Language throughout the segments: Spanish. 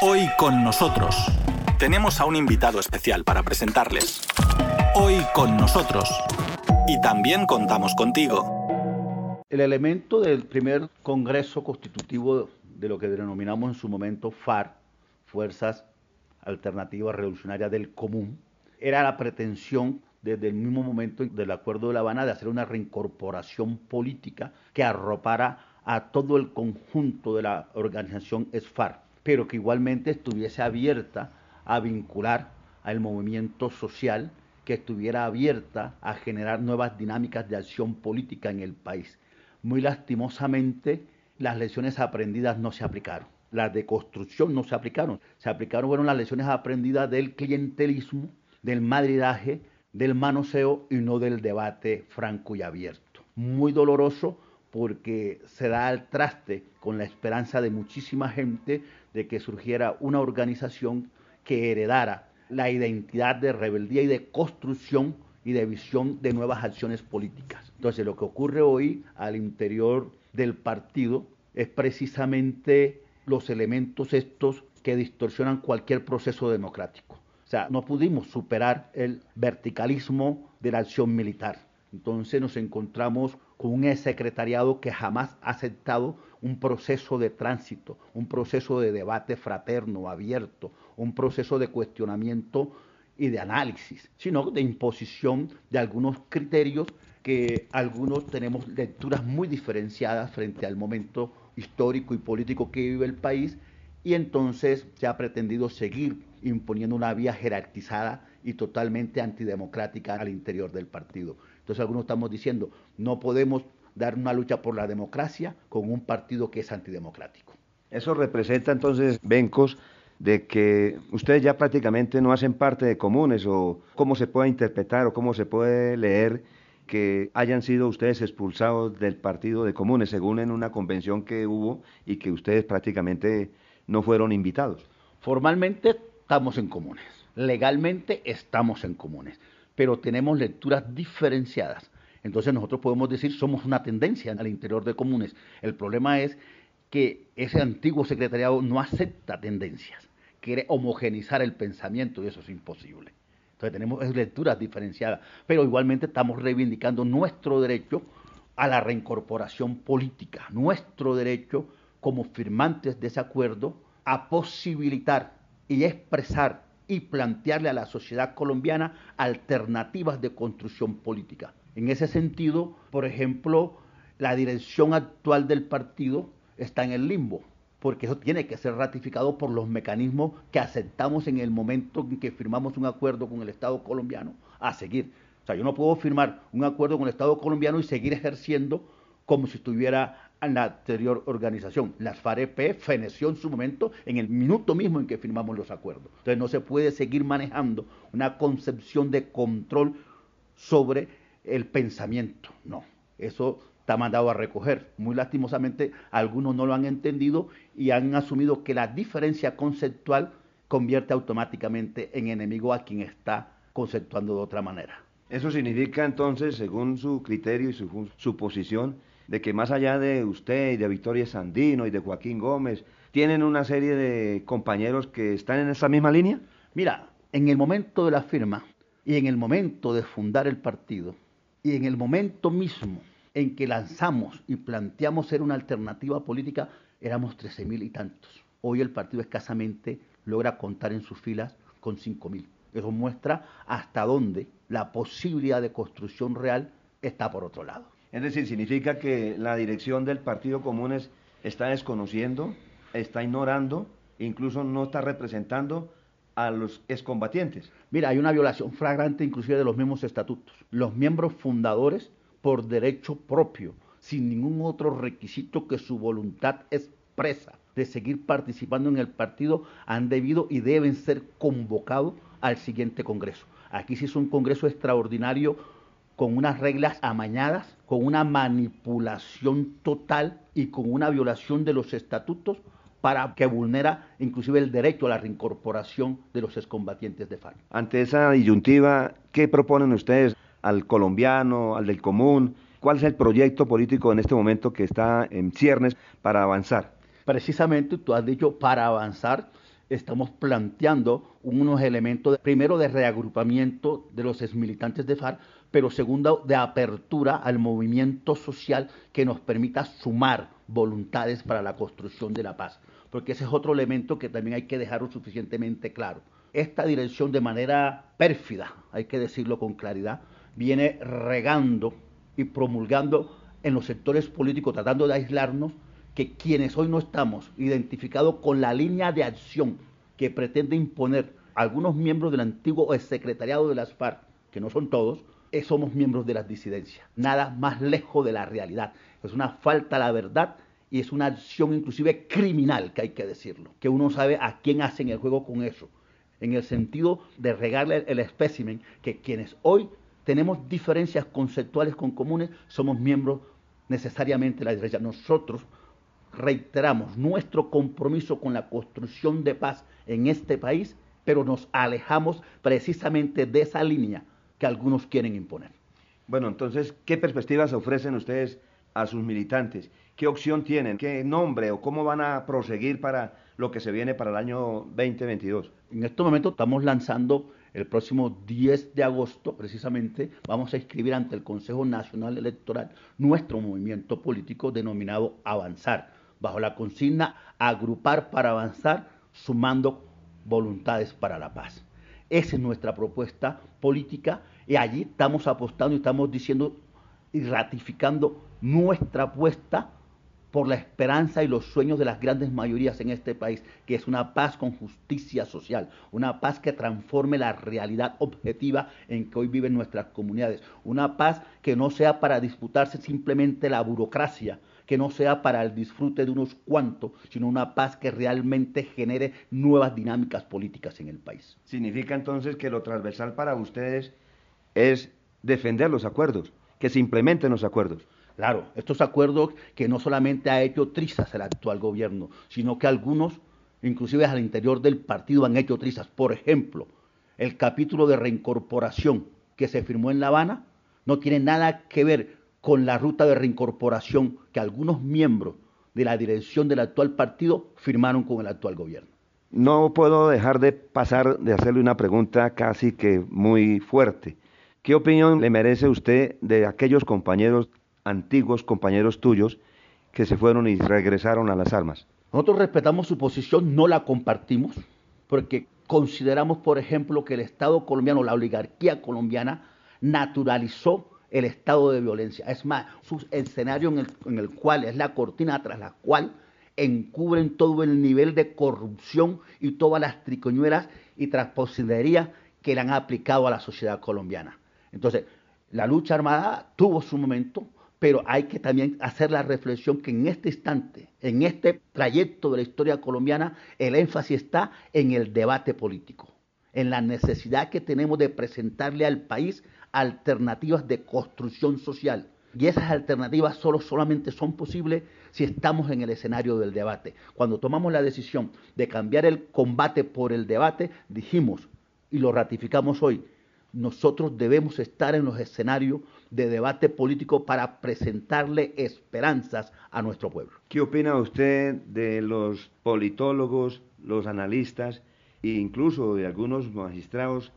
Hoy con nosotros tenemos a un invitado especial para presentarles. Hoy con nosotros. Y también contamos contigo. El elemento del primer Congreso Constitutivo de lo que denominamos en su momento FAR, Fuerzas Alternativas Revolucionarias del Común, era la pretensión desde el mismo momento del Acuerdo de La Habana de hacer una reincorporación política que arropara a todo el conjunto de la organización ESFAR, pero que igualmente estuviese abierta a vincular al movimiento social, que estuviera abierta a generar nuevas dinámicas de acción política en el país. Muy lastimosamente, las lecciones aprendidas no se aplicaron. Las de construcción no se aplicaron. Se aplicaron fueron las lecciones aprendidas del clientelismo, del madridaje, del manoseo y no del debate franco y abierto. Muy doloroso porque se da al traste con la esperanza de muchísima gente de que surgiera una organización que heredara la identidad de rebeldía y de construcción y de visión de nuevas acciones políticas. Entonces lo que ocurre hoy al interior del partido es precisamente los elementos estos que distorsionan cualquier proceso democrático. O sea, no pudimos superar el verticalismo de la acción militar. Entonces nos encontramos con un secretariado que jamás ha aceptado un proceso de tránsito, un proceso de debate fraterno, abierto, un proceso de cuestionamiento y de análisis, sino de imposición de algunos criterios que algunos tenemos lecturas muy diferenciadas frente al momento histórico y político que vive el país y entonces se ha pretendido seguir imponiendo una vía jerarquizada y totalmente antidemocrática al interior del partido. Entonces algunos estamos diciendo, no podemos dar una lucha por la democracia con un partido que es antidemocrático. Eso representa entonces, Bencos, de que ustedes ya prácticamente no hacen parte de comunes o cómo se puede interpretar o cómo se puede leer que hayan sido ustedes expulsados del partido de comunes, según en una convención que hubo y que ustedes prácticamente no fueron invitados. Formalmente estamos en comunes, legalmente estamos en comunes, pero tenemos lecturas diferenciadas. Entonces nosotros podemos decir somos una tendencia al interior de comunes. El problema es que ese antiguo secretariado no acepta tendencias, quiere homogenizar el pensamiento y eso es imposible. Entonces tenemos lecturas diferenciadas, pero igualmente estamos reivindicando nuestro derecho a la reincorporación política, nuestro derecho como firmantes de ese acuerdo a posibilitar y expresar y plantearle a la sociedad colombiana alternativas de construcción política. En ese sentido, por ejemplo, la dirección actual del partido está en el limbo, porque eso tiene que ser ratificado por los mecanismos que aceptamos en el momento en que firmamos un acuerdo con el Estado colombiano a seguir. O sea, yo no puedo firmar un acuerdo con el Estado colombiano y seguir ejerciendo como si estuviera en la anterior organización. Las FAREP feneció en su momento en el minuto mismo en que firmamos los acuerdos. Entonces no se puede seguir manejando una concepción de control sobre el pensamiento. No, eso está mandado a recoger. Muy lastimosamente algunos no lo han entendido y han asumido que la diferencia conceptual convierte automáticamente en enemigo a quien está conceptuando de otra manera. Eso significa entonces, según su criterio y su, su posición, de que más allá de usted y de Victoria Sandino y de Joaquín Gómez, ¿tienen una serie de compañeros que están en esa misma línea? Mira, en el momento de la firma y en el momento de fundar el partido y en el momento mismo en que lanzamos y planteamos ser una alternativa política, éramos 13 mil y tantos. Hoy el partido escasamente logra contar en sus filas con 5 mil. Eso muestra hasta dónde la posibilidad de construcción real está por otro lado. Es decir, significa que la dirección del Partido Comunes está desconociendo, está ignorando, incluso no está representando a los excombatientes. Mira, hay una violación flagrante inclusive de los mismos estatutos. Los miembros fundadores, por derecho propio, sin ningún otro requisito que su voluntad expresa de seguir participando en el partido, han debido y deben ser convocados al siguiente Congreso. Aquí sí es un Congreso extraordinario con unas reglas amañadas, con una manipulación total y con una violación de los estatutos para que vulnera inclusive el derecho a la reincorporación de los excombatientes de FARC. Ante esa disyuntiva, ¿qué proponen ustedes al colombiano, al del común? ¿Cuál es el proyecto político en este momento que está en ciernes para avanzar? Precisamente, tú has dicho, para avanzar estamos planteando unos elementos, primero de reagrupamiento de los exmilitantes de FARC, pero segundo de apertura al movimiento social que nos permita sumar voluntades para la construcción de la paz, porque ese es otro elemento que también hay que dejarlo suficientemente claro. Esta dirección de manera pérfida, hay que decirlo con claridad, viene regando y promulgando en los sectores políticos, tratando de aislarnos, que quienes hoy no estamos identificados con la línea de acción que pretende imponer algunos miembros del antiguo secretariado de las FARC, que no son todos, somos miembros de las disidencias. Nada más lejos de la realidad. Es una falta a la verdad y es una acción inclusive criminal, que hay que decirlo, que uno sabe a quién hacen el juego con eso, en el sentido de regarle el espécimen, que quienes hoy tenemos diferencias conceptuales con comunes, somos miembros necesariamente de la derecha. Nosotros reiteramos nuestro compromiso con la construcción de paz en este país, pero nos alejamos precisamente de esa línea que algunos quieren imponer. Bueno, entonces, ¿qué perspectivas ofrecen ustedes a sus militantes? ¿Qué opción tienen? ¿Qué nombre o cómo van a proseguir para lo que se viene para el año 2022? En este momento estamos lanzando el próximo 10 de agosto, precisamente, vamos a inscribir ante el Consejo Nacional Electoral nuestro movimiento político denominado Avanzar, bajo la consigna Agrupar para Avanzar, sumando voluntades para la paz. Esa es nuestra propuesta política y allí estamos apostando y estamos diciendo y ratificando nuestra apuesta por la esperanza y los sueños de las grandes mayorías en este país, que es una paz con justicia social, una paz que transforme la realidad objetiva en que hoy viven nuestras comunidades, una paz que no sea para disputarse simplemente la burocracia, que no sea para el disfrute de unos cuantos, sino una paz que realmente genere nuevas dinámicas políticas en el país. Significa entonces que lo transversal para ustedes es defender los acuerdos, que se implementen los acuerdos. Claro, estos acuerdos que no solamente ha hecho trizas el actual gobierno, sino que algunos, inclusive al interior del partido, han hecho trizas. Por ejemplo, el capítulo de reincorporación que se firmó en La Habana no tiene nada que ver con la ruta de reincorporación que algunos miembros de la dirección del actual partido firmaron con el actual gobierno. No puedo dejar de pasar de hacerle una pregunta casi que muy fuerte. ¿Qué opinión le merece usted de aquellos compañeros antiguos compañeros tuyos que se fueron y regresaron a las armas. Nosotros respetamos su posición, no la compartimos, porque consideramos, por ejemplo, que el Estado colombiano, la oligarquía colombiana, naturalizó el estado de violencia. Es más, su escenario en el, en el cual es la cortina tras la cual encubren todo el nivel de corrupción y todas las tricoñuelas y transposiderías que le han aplicado a la sociedad colombiana. Entonces, la lucha armada tuvo su momento, pero hay que también hacer la reflexión que en este instante, en este trayecto de la historia colombiana, el énfasis está en el debate político, en la necesidad que tenemos de presentarle al país alternativas de construcción social. Y esas alternativas solo solamente son posibles si estamos en el escenario del debate. Cuando tomamos la decisión de cambiar el combate por el debate, dijimos, y lo ratificamos hoy, nosotros debemos estar en los escenarios de debate político para presentarle esperanzas a nuestro pueblo. ¿Qué opina usted de los politólogos, los analistas e incluso de algunos magistrados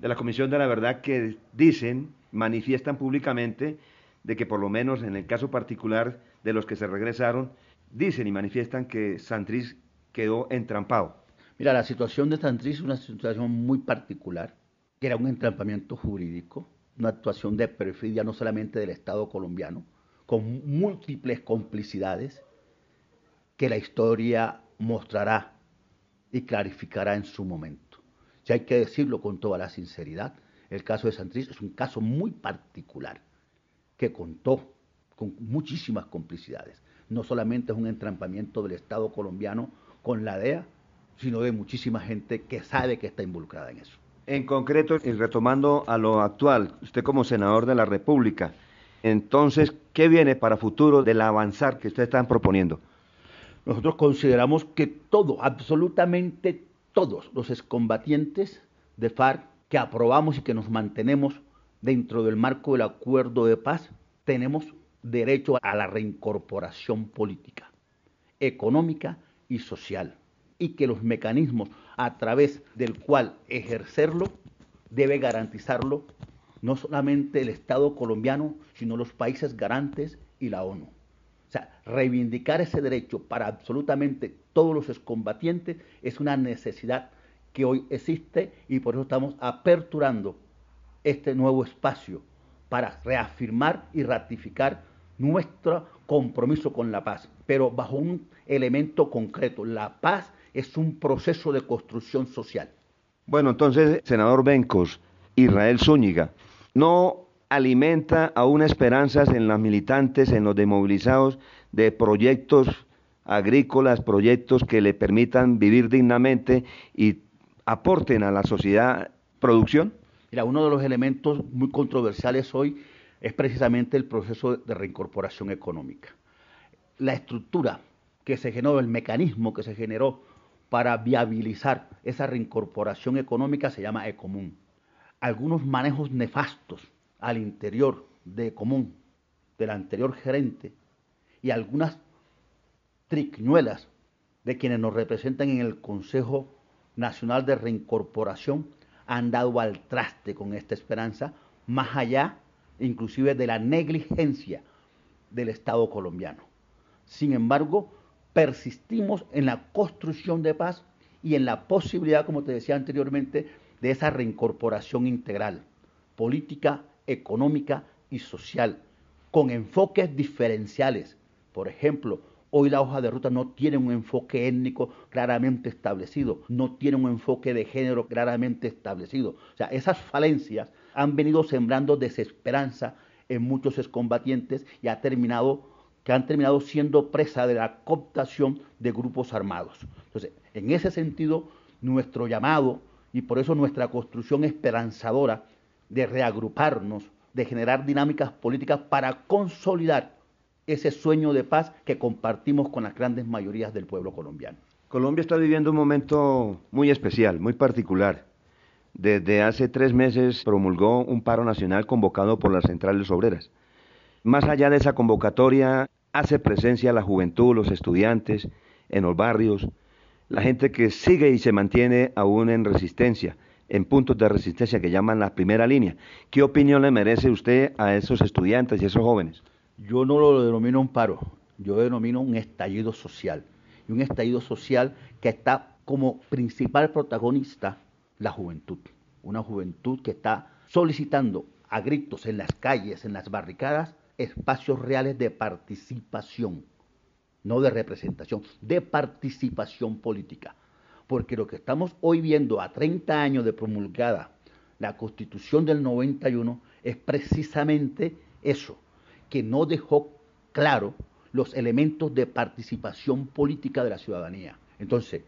de la Comisión de la Verdad que dicen, manifiestan públicamente de que por lo menos en el caso particular de los que se regresaron, dicen y manifiestan que Santriz quedó entrampado? Mira, la situación de Santriz es una situación muy particular que era un entrampamiento jurídico, una actuación de perfidia no solamente del Estado colombiano, con múltiples complicidades que la historia mostrará y clarificará en su momento. Si hay que decirlo con toda la sinceridad, el caso de Santriz es un caso muy particular que contó con muchísimas complicidades. No solamente es un entrampamiento del Estado colombiano con la DEA, sino de muchísima gente que sabe que está involucrada en eso. En concreto, y retomando a lo actual, usted como senador de la República, entonces, ¿qué viene para futuro del avanzar que ustedes están proponiendo? Nosotros consideramos que todo, absolutamente todos los excombatientes de FARC que aprobamos y que nos mantenemos dentro del marco del acuerdo de paz, tenemos derecho a la reincorporación política, económica y social y que los mecanismos a través del cual ejercerlo debe garantizarlo no solamente el Estado colombiano, sino los países garantes y la ONU. O sea, reivindicar ese derecho para absolutamente todos los excombatientes es una necesidad que hoy existe y por eso estamos aperturando este nuevo espacio para reafirmar y ratificar nuestro compromiso con la paz, pero bajo un elemento concreto. La paz es un proceso de construcción social. Bueno, entonces, senador Bencos, Israel Zúñiga, no alimenta aún esperanzas en los militantes, en los demovilizados, de proyectos agrícolas, proyectos que le permitan vivir dignamente y aporten a la sociedad producción? Mira, uno de los elementos muy controversiales hoy es precisamente el proceso de reincorporación económica. La estructura que se generó, el mecanismo que se generó para viabilizar esa reincorporación económica se llama Ecomún. Algunos manejos nefastos al interior de Ecomún, del anterior gerente, y algunas triquiñuelas de quienes nos representan en el Consejo Nacional de Reincorporación han dado al traste con esta esperanza, más allá inclusive de la negligencia del Estado colombiano. Sin embargo, persistimos en la construcción de paz y en la posibilidad, como te decía anteriormente, de esa reincorporación integral, política, económica y social, con enfoques diferenciales. Por ejemplo, hoy la hoja de ruta no tiene un enfoque étnico claramente establecido, no tiene un enfoque de género claramente establecido. O sea, esas falencias han venido sembrando desesperanza en muchos excombatientes y ha terminado que han terminado siendo presa de la cooptación de grupos armados. Entonces, en ese sentido, nuestro llamado y por eso nuestra construcción esperanzadora de reagruparnos, de generar dinámicas políticas para consolidar ese sueño de paz que compartimos con las grandes mayorías del pueblo colombiano. Colombia está viviendo un momento muy especial, muy particular. Desde hace tres meses promulgó un paro nacional convocado por las centrales obreras. Más allá de esa convocatoria, hace presencia la juventud, los estudiantes, en los barrios, la gente que sigue y se mantiene aún en resistencia, en puntos de resistencia que llaman la primera línea. ¿Qué opinión le merece usted a esos estudiantes y esos jóvenes? Yo no lo denomino un paro, yo denomino un estallido social. Y un estallido social que está como principal protagonista la juventud. Una juventud que está solicitando a gritos en las calles, en las barricadas, espacios reales de participación, no de representación, de participación política. Porque lo que estamos hoy viendo a 30 años de promulgada la constitución del 91 es precisamente eso, que no dejó claro los elementos de participación política de la ciudadanía. Entonces,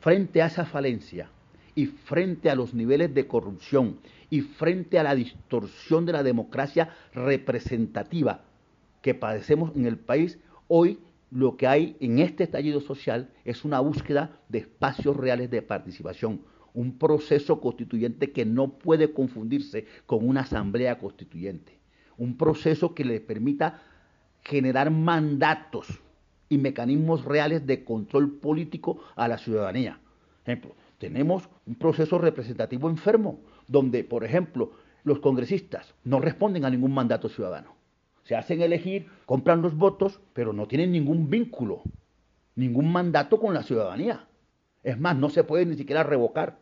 frente a esa falencia y frente a los niveles de corrupción y frente a la distorsión de la democracia representativa que padecemos en el país, hoy lo que hay en este estallido social es una búsqueda de espacios reales de participación, un proceso constituyente que no puede confundirse con una asamblea constituyente, un proceso que le permita generar mandatos y mecanismos reales de control político a la ciudadanía. Ejemplo, tenemos un proceso representativo enfermo, donde, por ejemplo, los congresistas no responden a ningún mandato ciudadano. Se hacen elegir, compran los votos, pero no tienen ningún vínculo, ningún mandato con la ciudadanía. Es más, no se puede ni siquiera revocar.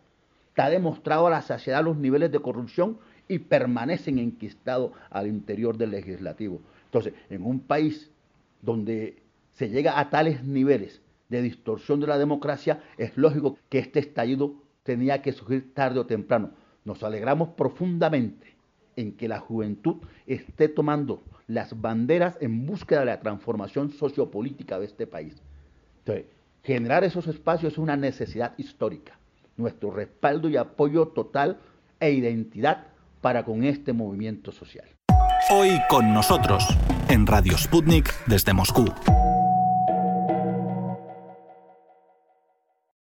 Está demostrado a la saciedad los niveles de corrupción y permanecen enquistados al interior del legislativo. Entonces, en un país donde se llega a tales niveles de distorsión de la democracia, es lógico que este estallido tenía que surgir tarde o temprano. Nos alegramos profundamente en que la juventud esté tomando las banderas en búsqueda de la transformación sociopolítica de este país. Entonces, generar esos espacios es una necesidad histórica. Nuestro respaldo y apoyo total e identidad para con este movimiento social. Hoy con nosotros, en Radio Sputnik desde Moscú.